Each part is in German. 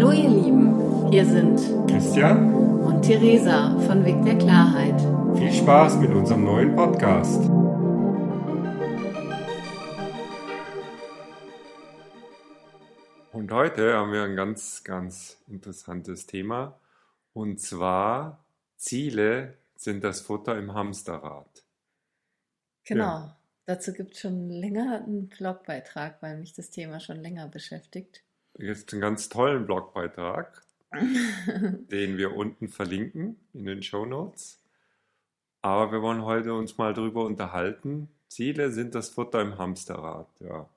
Hallo ihr Lieben, hier sind Christian und Theresa von Weg der Klarheit. Viel Spaß mit unserem neuen Podcast. Und heute haben wir ein ganz, ganz interessantes Thema. Und zwar Ziele sind das Futter im Hamsterrad. Genau. Ja. Dazu gibt es schon länger einen Blogbeitrag, weil mich das Thema schon länger beschäftigt. Gibt einen ganz tollen Blogbeitrag, den wir unten verlinken in den Show Notes. Aber wir wollen heute uns mal darüber unterhalten. Ziele sind das Futter im Hamsterrad, ja.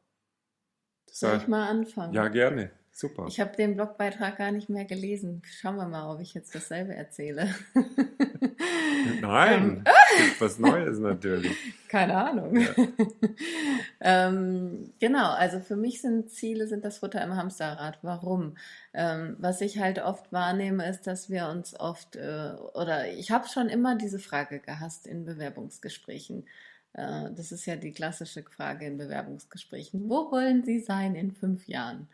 Soll ich mal anfangen? Ja, gerne. Super. Ich habe den Blogbeitrag gar nicht mehr gelesen. Schauen wir mal, ob ich jetzt dasselbe erzähle. Nein, ähm, was Neues natürlich. Keine Ahnung. Ja. ähm, genau, also für mich sind Ziele sind das Futter im Hamsterrad. Warum? Ähm, was ich halt oft wahrnehme, ist, dass wir uns oft, äh, oder ich habe schon immer diese Frage gehasst in Bewerbungsgesprächen. Äh, das ist ja die klassische Frage in Bewerbungsgesprächen. Wo wollen Sie sein in fünf Jahren?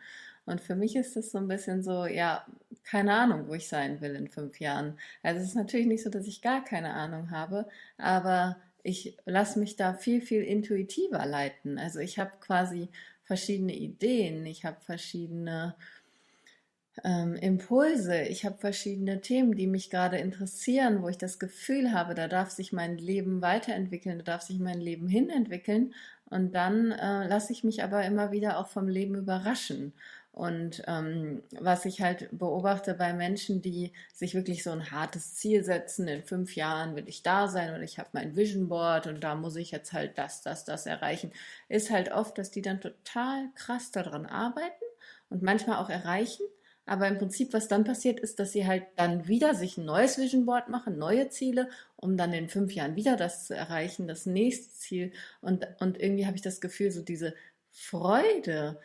Und für mich ist es so ein bisschen so, ja, keine Ahnung, wo ich sein will in fünf Jahren. Also es ist natürlich nicht so, dass ich gar keine Ahnung habe, aber ich lasse mich da viel, viel intuitiver leiten. Also ich habe quasi verschiedene Ideen, ich habe verschiedene ähm, Impulse, ich habe verschiedene Themen, die mich gerade interessieren, wo ich das Gefühl habe, da darf sich mein Leben weiterentwickeln, da darf sich mein Leben hinentwickeln. Und dann äh, lasse ich mich aber immer wieder auch vom Leben überraschen. Und ähm, was ich halt beobachte bei Menschen, die sich wirklich so ein hartes Ziel setzen, in fünf Jahren will ich da sein und ich habe mein Vision Board und da muss ich jetzt halt das, das, das erreichen, ist halt oft, dass die dann total krass daran arbeiten und manchmal auch erreichen. Aber im Prinzip, was dann passiert, ist, dass sie halt dann wieder sich ein neues Vision Board machen, neue Ziele, um dann in fünf Jahren wieder das zu erreichen, das nächste Ziel. Und, und irgendwie habe ich das Gefühl, so diese Freude,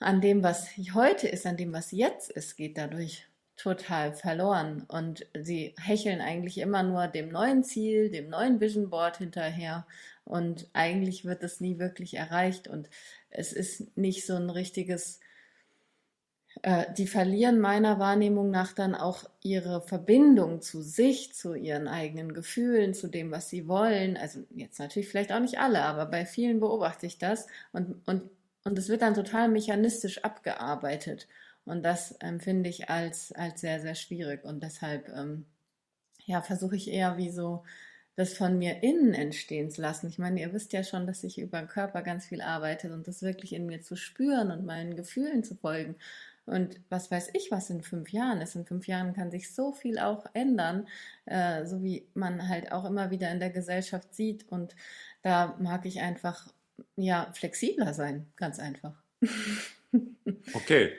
an dem, was heute ist, an dem, was jetzt ist, geht dadurch total verloren. Und sie hecheln eigentlich immer nur dem neuen Ziel, dem neuen Vision Board hinterher. Und eigentlich wird es nie wirklich erreicht. Und es ist nicht so ein richtiges, äh, die verlieren meiner Wahrnehmung nach dann auch ihre Verbindung zu sich, zu ihren eigenen Gefühlen, zu dem, was sie wollen. Also jetzt natürlich vielleicht auch nicht alle, aber bei vielen beobachte ich das. Und, und und es wird dann total mechanistisch abgearbeitet. Und das empfinde ich als, als sehr, sehr schwierig. Und deshalb ähm, ja, versuche ich eher wie so das von mir innen entstehen zu lassen. Ich meine, ihr wisst ja schon, dass ich über den Körper ganz viel arbeite und das wirklich in mir zu spüren und meinen Gefühlen zu folgen. Und was weiß ich, was in fünf Jahren ist. In fünf Jahren kann sich so viel auch ändern, äh, so wie man halt auch immer wieder in der Gesellschaft sieht. Und da mag ich einfach ja, flexibler sein, ganz einfach. okay,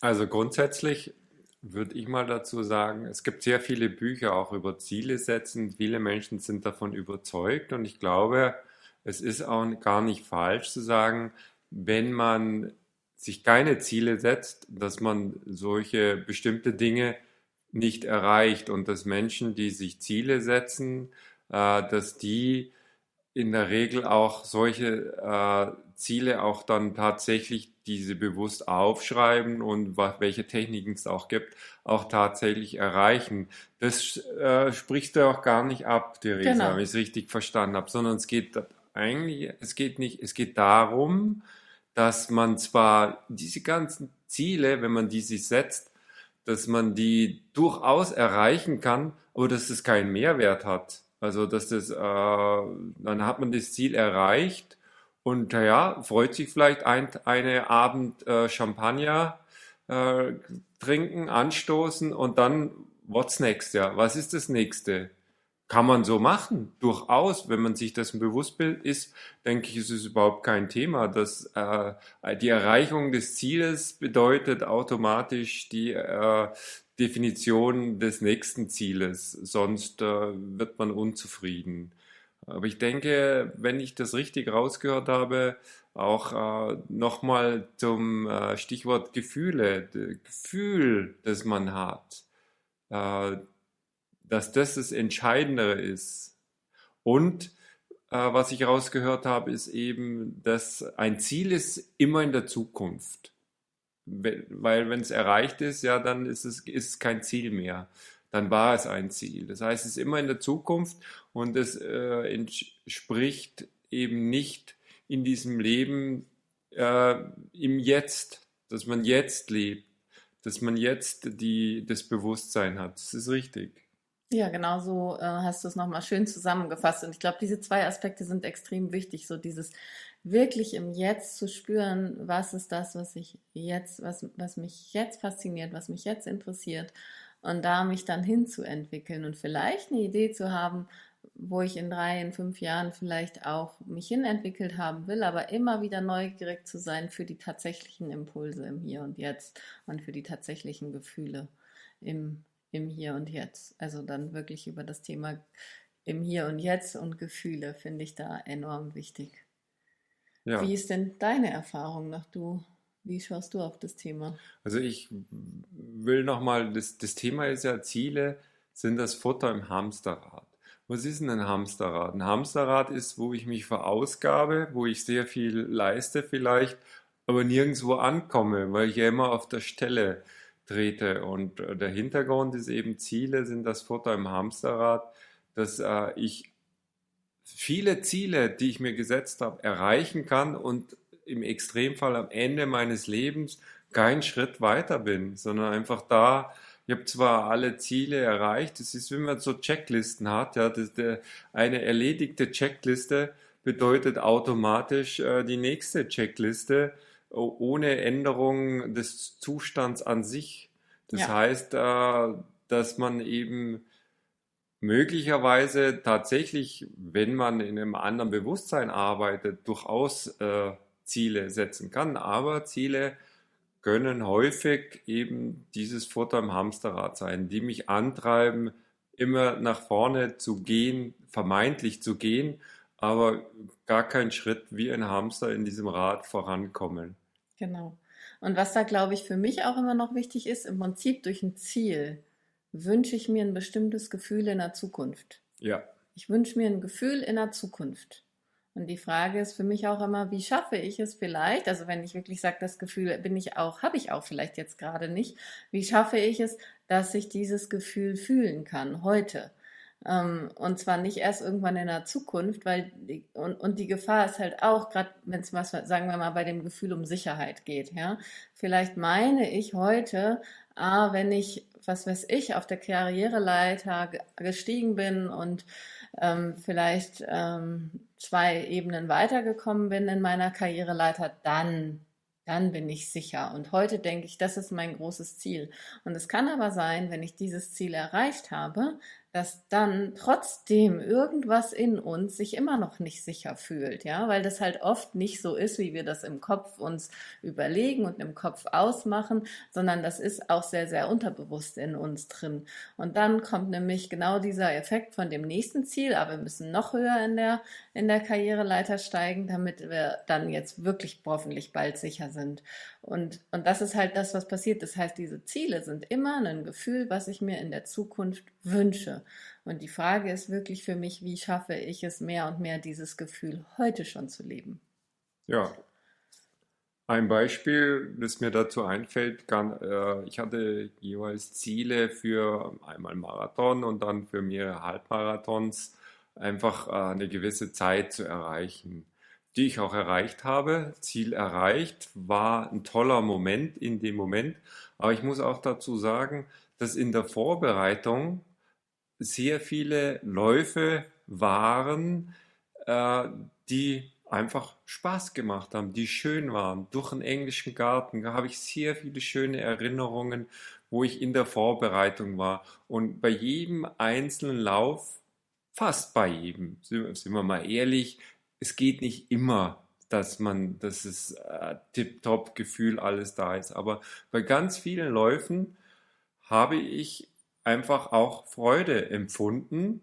also grundsätzlich würde ich mal dazu sagen, es gibt sehr viele Bücher auch über Ziele setzen. Viele Menschen sind davon überzeugt und ich glaube, es ist auch gar nicht falsch zu sagen, wenn man sich keine Ziele setzt, dass man solche bestimmte Dinge nicht erreicht und dass Menschen, die sich Ziele setzen, äh, dass die in der Regel auch solche äh, Ziele auch dann tatsächlich diese bewusst aufschreiben und welche Techniken es auch gibt, auch tatsächlich erreichen. Das äh, sprichst du auch gar nicht ab, Theresa, genau. wenn ich es richtig verstanden habe, sondern es geht eigentlich, es geht nicht, es geht darum, dass man zwar diese ganzen Ziele, wenn man die sich setzt, dass man die durchaus erreichen kann, aber dass es keinen Mehrwert hat. Also, dass das, äh, dann hat man das Ziel erreicht und ja, freut sich vielleicht ein eine Abend äh, Champagner äh, trinken, anstoßen und dann what's next, ja, was ist das nächste? Kann man so machen, durchaus, wenn man sich dessen bewusst ist, denke ich, ist es überhaupt kein Thema. Dass äh, die Erreichung des Zieles bedeutet automatisch die äh, Definition des nächsten Zieles, sonst äh, wird man unzufrieden. Aber ich denke, wenn ich das richtig rausgehört habe, auch äh, nochmal zum äh, Stichwort Gefühle, Gefühl, das man hat, äh, dass das das Entscheidendere ist. Und äh, was ich rausgehört habe, ist eben, dass ein Ziel ist immer in der Zukunft. weil wenn es erreicht ist, ja, dann ist es ist kein Ziel mehr. Dann war es ein Ziel. Das heißt, es ist immer in der Zukunft und es äh, entspricht eben nicht in diesem Leben äh, im Jetzt, dass man jetzt lebt, dass man jetzt die, das Bewusstsein hat. Das ist richtig. Ja, genau so äh, hast du es nochmal schön zusammengefasst. Und ich glaube, diese zwei Aspekte sind extrem wichtig. So dieses wirklich im Jetzt zu spüren, was ist das, was ich jetzt, was, was mich jetzt fasziniert, was mich jetzt interessiert. Und da mich dann hinzuentwickeln und vielleicht eine Idee zu haben, wo ich in drei, in fünf Jahren vielleicht auch mich hinentwickelt haben will, aber immer wieder neugierig zu sein für die tatsächlichen Impulse im Hier und Jetzt und für die tatsächlichen Gefühle im, im Hier und Jetzt. Also dann wirklich über das Thema im Hier und Jetzt und Gefühle finde ich da enorm wichtig. Ja. Wie ist denn deine Erfahrung nach du? Wie schaust du auf das Thema? Also ich will nochmal, das, das Thema ist ja Ziele, sind das Futter im Hamsterrad. Was ist denn ein Hamsterrad? Ein Hamsterrad ist, wo ich mich verausgabe, wo ich sehr viel leiste vielleicht, aber nirgendwo ankomme, weil ich ja immer auf der Stelle trete. Und äh, der Hintergrund ist eben, Ziele sind das Futter im Hamsterrad, dass äh, ich viele Ziele, die ich mir gesetzt habe, erreichen kann und im Extremfall am Ende meines Lebens keinen Schritt weiter bin, sondern einfach da ich habe zwar alle Ziele erreicht, es ist, wenn man so Checklisten hat, ja, das, der, eine erledigte Checkliste bedeutet automatisch äh, die nächste Checkliste ohne Änderung des Zustands an sich. Das ja. heißt, äh, dass man eben möglicherweise tatsächlich, wenn man in einem anderen Bewusstsein arbeitet, durchaus äh, Ziele setzen kann, aber Ziele können häufig eben dieses Futter im Hamsterrad sein, die mich antreiben, immer nach vorne zu gehen, vermeintlich zu gehen, aber gar keinen Schritt wie ein Hamster in diesem Rad vorankommen. Genau. Und was da, glaube ich, für mich auch immer noch wichtig ist, im Prinzip durch ein Ziel wünsche ich mir ein bestimmtes Gefühl in der Zukunft. Ja. Ich wünsche mir ein Gefühl in der Zukunft. Und die Frage ist für mich auch immer, wie schaffe ich es vielleicht, also wenn ich wirklich sage, das Gefühl bin ich auch, habe ich auch vielleicht jetzt gerade nicht, wie schaffe ich es, dass ich dieses Gefühl fühlen kann heute? Ähm, und zwar nicht erst irgendwann in der Zukunft, weil die, und, und die Gefahr ist halt auch, gerade wenn es was, sagen wir mal, bei dem Gefühl um Sicherheit geht, ja. Vielleicht meine ich heute, ah, wenn ich, was weiß ich, auf der Karriereleiter gestiegen bin und ähm, vielleicht ähm, zwei Ebenen weitergekommen bin in meiner Karriereleiter, dann, dann bin ich sicher. Und heute denke ich, das ist mein großes Ziel. Und es kann aber sein, wenn ich dieses Ziel erreicht habe, dass dann trotzdem irgendwas in uns sich immer noch nicht sicher fühlt, ja, weil das halt oft nicht so ist, wie wir das im Kopf uns überlegen und im Kopf ausmachen, sondern das ist auch sehr, sehr unterbewusst in uns drin. Und dann kommt nämlich genau dieser Effekt von dem nächsten Ziel, aber wir müssen noch höher in der, in der Karriereleiter steigen, damit wir dann jetzt wirklich hoffentlich bald sicher sind. Und, und das ist halt das, was passiert. Das heißt, diese Ziele sind immer ein Gefühl, was ich mir in der Zukunft wünsche. Und die Frage ist wirklich für mich, wie schaffe ich es mehr und mehr, dieses Gefühl heute schon zu leben? Ja. Ein Beispiel, das mir dazu einfällt, kann, äh, ich hatte jeweils Ziele für einmal Marathon und dann für mehrere Halbmarathons, einfach äh, eine gewisse Zeit zu erreichen die ich auch erreicht habe. Ziel erreicht, war ein toller Moment in dem Moment. Aber ich muss auch dazu sagen, dass in der Vorbereitung sehr viele Läufe waren, äh, die einfach Spaß gemacht haben, die schön waren. Durch den englischen Garten habe ich sehr viele schöne Erinnerungen, wo ich in der Vorbereitung war. Und bei jedem einzelnen Lauf, fast bei jedem, sind wir mal ehrlich, es geht nicht immer, dass man, dass es äh, tipptopp Gefühl alles da ist. Aber bei ganz vielen Läufen habe ich einfach auch Freude empfunden.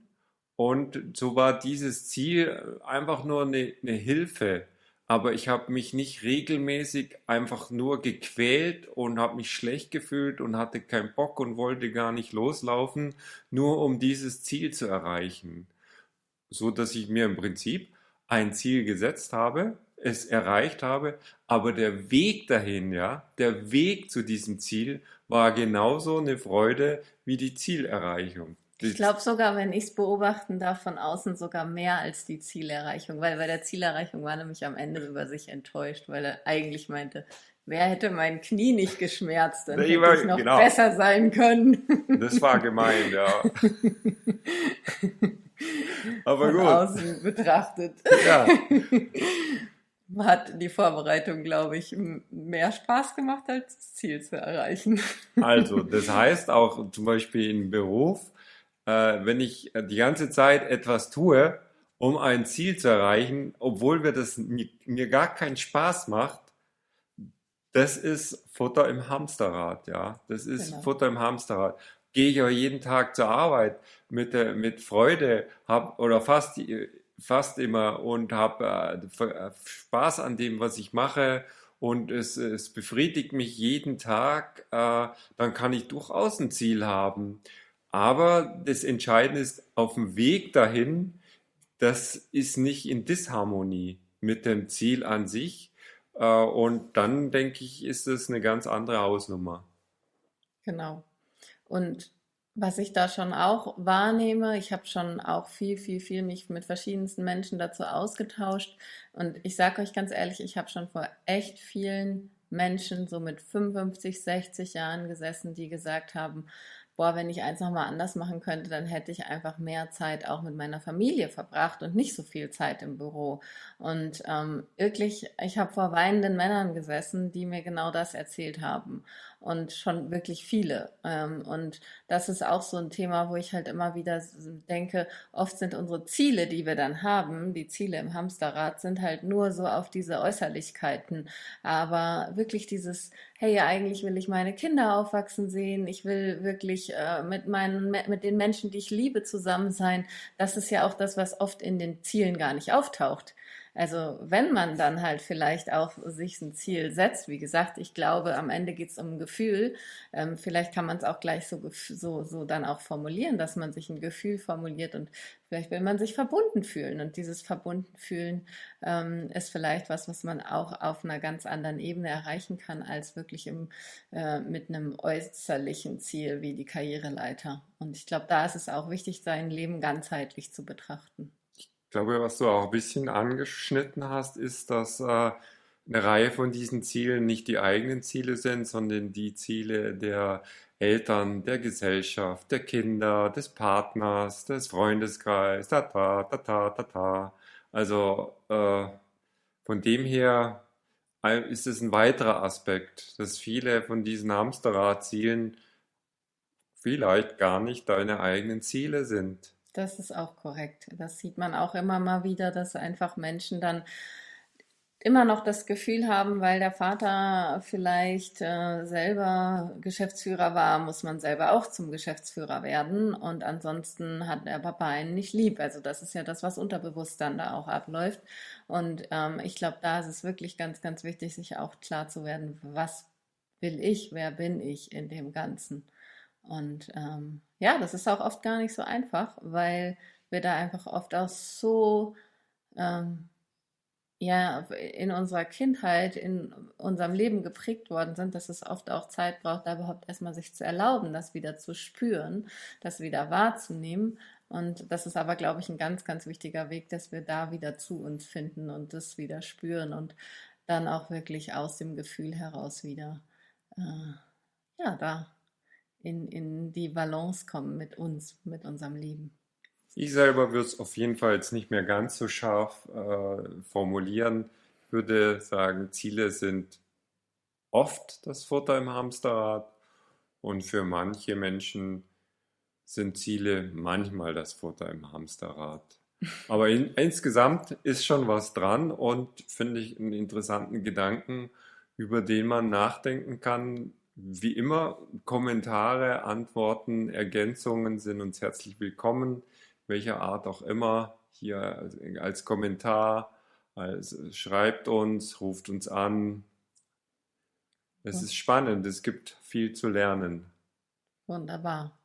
Und so war dieses Ziel einfach nur eine, eine Hilfe. Aber ich habe mich nicht regelmäßig einfach nur gequält und habe mich schlecht gefühlt und hatte keinen Bock und wollte gar nicht loslaufen, nur um dieses Ziel zu erreichen. So dass ich mir im Prinzip ein Ziel gesetzt habe, es erreicht habe, aber der Weg dahin, ja, der Weg zu diesem Ziel war genauso eine Freude wie die Zielerreichung. Ich glaube sogar, wenn ich es beobachten darf, von außen sogar mehr als die Zielerreichung, weil bei der Zielerreichung war nämlich am Ende über sich enttäuscht, weil er eigentlich meinte, wer hätte mein Knie nicht geschmerzt, dann hätte ich noch genau. besser sein können. Das war gemein, ja. Aber von gut. außen betrachtet. Ja. Hat die Vorbereitung, glaube ich, mehr Spaß gemacht, als das Ziel zu erreichen. Also, das heißt auch zum Beispiel im Beruf, äh, wenn ich die ganze Zeit etwas tue, um ein Ziel zu erreichen, obwohl mir das mir, gar keinen Spaß macht, das ist Futter im Hamsterrad, ja. Das ist genau. Futter im Hamsterrad. Gehe ich aber jeden Tag zur Arbeit mit, äh, mit Freude hab, oder fast, fast immer und habe äh, Spaß an dem, was ich mache und es, es befriedigt mich jeden Tag, äh, dann kann ich durchaus ein Ziel haben. Aber das Entscheidende ist, auf dem Weg dahin, das ist nicht in Disharmonie mit dem Ziel an sich. Äh, und dann denke ich, ist es eine ganz andere Hausnummer. Genau. Und was ich da schon auch wahrnehme, ich habe schon auch viel, viel, viel mich mit verschiedensten Menschen dazu ausgetauscht. Und ich sage euch ganz ehrlich, ich habe schon vor echt vielen Menschen so mit 55, 60 Jahren gesessen, die gesagt haben, boah, wenn ich eins nochmal anders machen könnte, dann hätte ich einfach mehr Zeit auch mit meiner Familie verbracht und nicht so viel Zeit im Büro. Und ähm, wirklich, ich habe vor weinenden Männern gesessen, die mir genau das erzählt haben und schon wirklich viele. Ähm, und das ist auch so ein Thema, wo ich halt immer wieder denke, oft sind unsere Ziele, die wir dann haben, die Ziele im Hamsterrad, sind halt nur so auf diese Äußerlichkeiten. Aber wirklich dieses, hey, eigentlich will ich meine Kinder aufwachsen sehen, ich will wirklich äh, mit meinen, mit den Menschen, die ich liebe, zusammen sein. Das ist ja auch das, was oft in den Zielen gar nicht auftaucht. Also wenn man dann halt vielleicht auch sich ein Ziel setzt, wie gesagt, ich glaube, am Ende geht es um ein Gefühl. Ähm, vielleicht kann man es auch gleich so, so, so dann auch formulieren, dass man sich ein Gefühl formuliert und vielleicht will man sich verbunden fühlen. Und dieses verbunden fühlen ähm, ist vielleicht was, was man auch auf einer ganz anderen Ebene erreichen kann, als wirklich im, äh, mit einem äußerlichen Ziel wie die Karriereleiter. Und ich glaube, da ist es auch wichtig, sein Leben ganzheitlich zu betrachten. Ich glaube, was du auch ein bisschen angeschnitten hast, ist, dass äh, eine Reihe von diesen Zielen nicht die eigenen Ziele sind, sondern die Ziele der Eltern, der Gesellschaft, der Kinder, des Partners, des Freundeskreises, ta ta ta ta ta ta. Also äh, von dem her ist es ein weiterer Aspekt, dass viele von diesen Hamsterradzielen vielleicht gar nicht deine eigenen Ziele sind. Das ist auch korrekt. Das sieht man auch immer mal wieder, dass einfach Menschen dann immer noch das Gefühl haben, weil der Vater vielleicht äh, selber Geschäftsführer war, muss man selber auch zum Geschäftsführer werden. Und ansonsten hat der Papa einen nicht lieb. Also das ist ja das, was unterbewusst dann da auch abläuft. Und ähm, ich glaube, da ist es wirklich ganz, ganz wichtig, sich auch klar zu werden, was will ich, wer bin ich in dem Ganzen. Und ähm, ja, das ist auch oft gar nicht so einfach, weil wir da einfach oft auch so ähm, ja, in unserer Kindheit, in unserem Leben geprägt worden sind, dass es oft auch Zeit braucht, da überhaupt erstmal sich zu erlauben, das wieder zu spüren, das wieder wahrzunehmen. Und das ist aber, glaube ich, ein ganz, ganz wichtiger Weg, dass wir da wieder zu uns finden und das wieder spüren und dann auch wirklich aus dem Gefühl heraus wieder, äh, ja, da in, in die Balance kommen mit uns, mit unserem Leben. Ich selber würde es auf jeden Fall jetzt nicht mehr ganz so scharf äh, formulieren. Ich würde sagen, Ziele sind oft das Futter im Hamsterrad und für manche Menschen sind Ziele manchmal das Futter im Hamsterrad. Aber in, insgesamt ist schon was dran und finde ich einen interessanten Gedanken, über den man nachdenken kann, wie immer, Kommentare, Antworten, Ergänzungen sind uns herzlich willkommen, welcher Art auch immer. Hier als Kommentar, als, schreibt uns, ruft uns an. Es ist spannend, es gibt viel zu lernen. Wunderbar.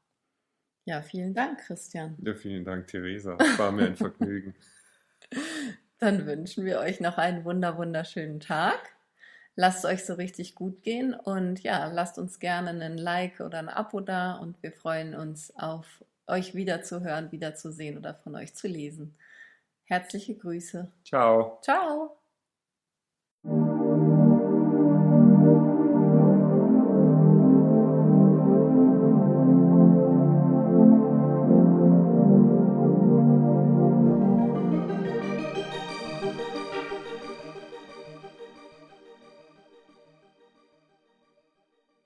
Ja, vielen Dank, Christian. Ja, vielen Dank, Theresa. Es war mir ein Vergnügen. Dann wünschen wir euch noch einen wunder wunderschönen Tag. Lasst euch so richtig gut gehen und ja, lasst uns gerne einen Like oder ein Abo da und wir freuen uns auf euch wieder zu hören, wieder zu sehen oder von euch zu lesen. Herzliche Grüße. Ciao. Ciao.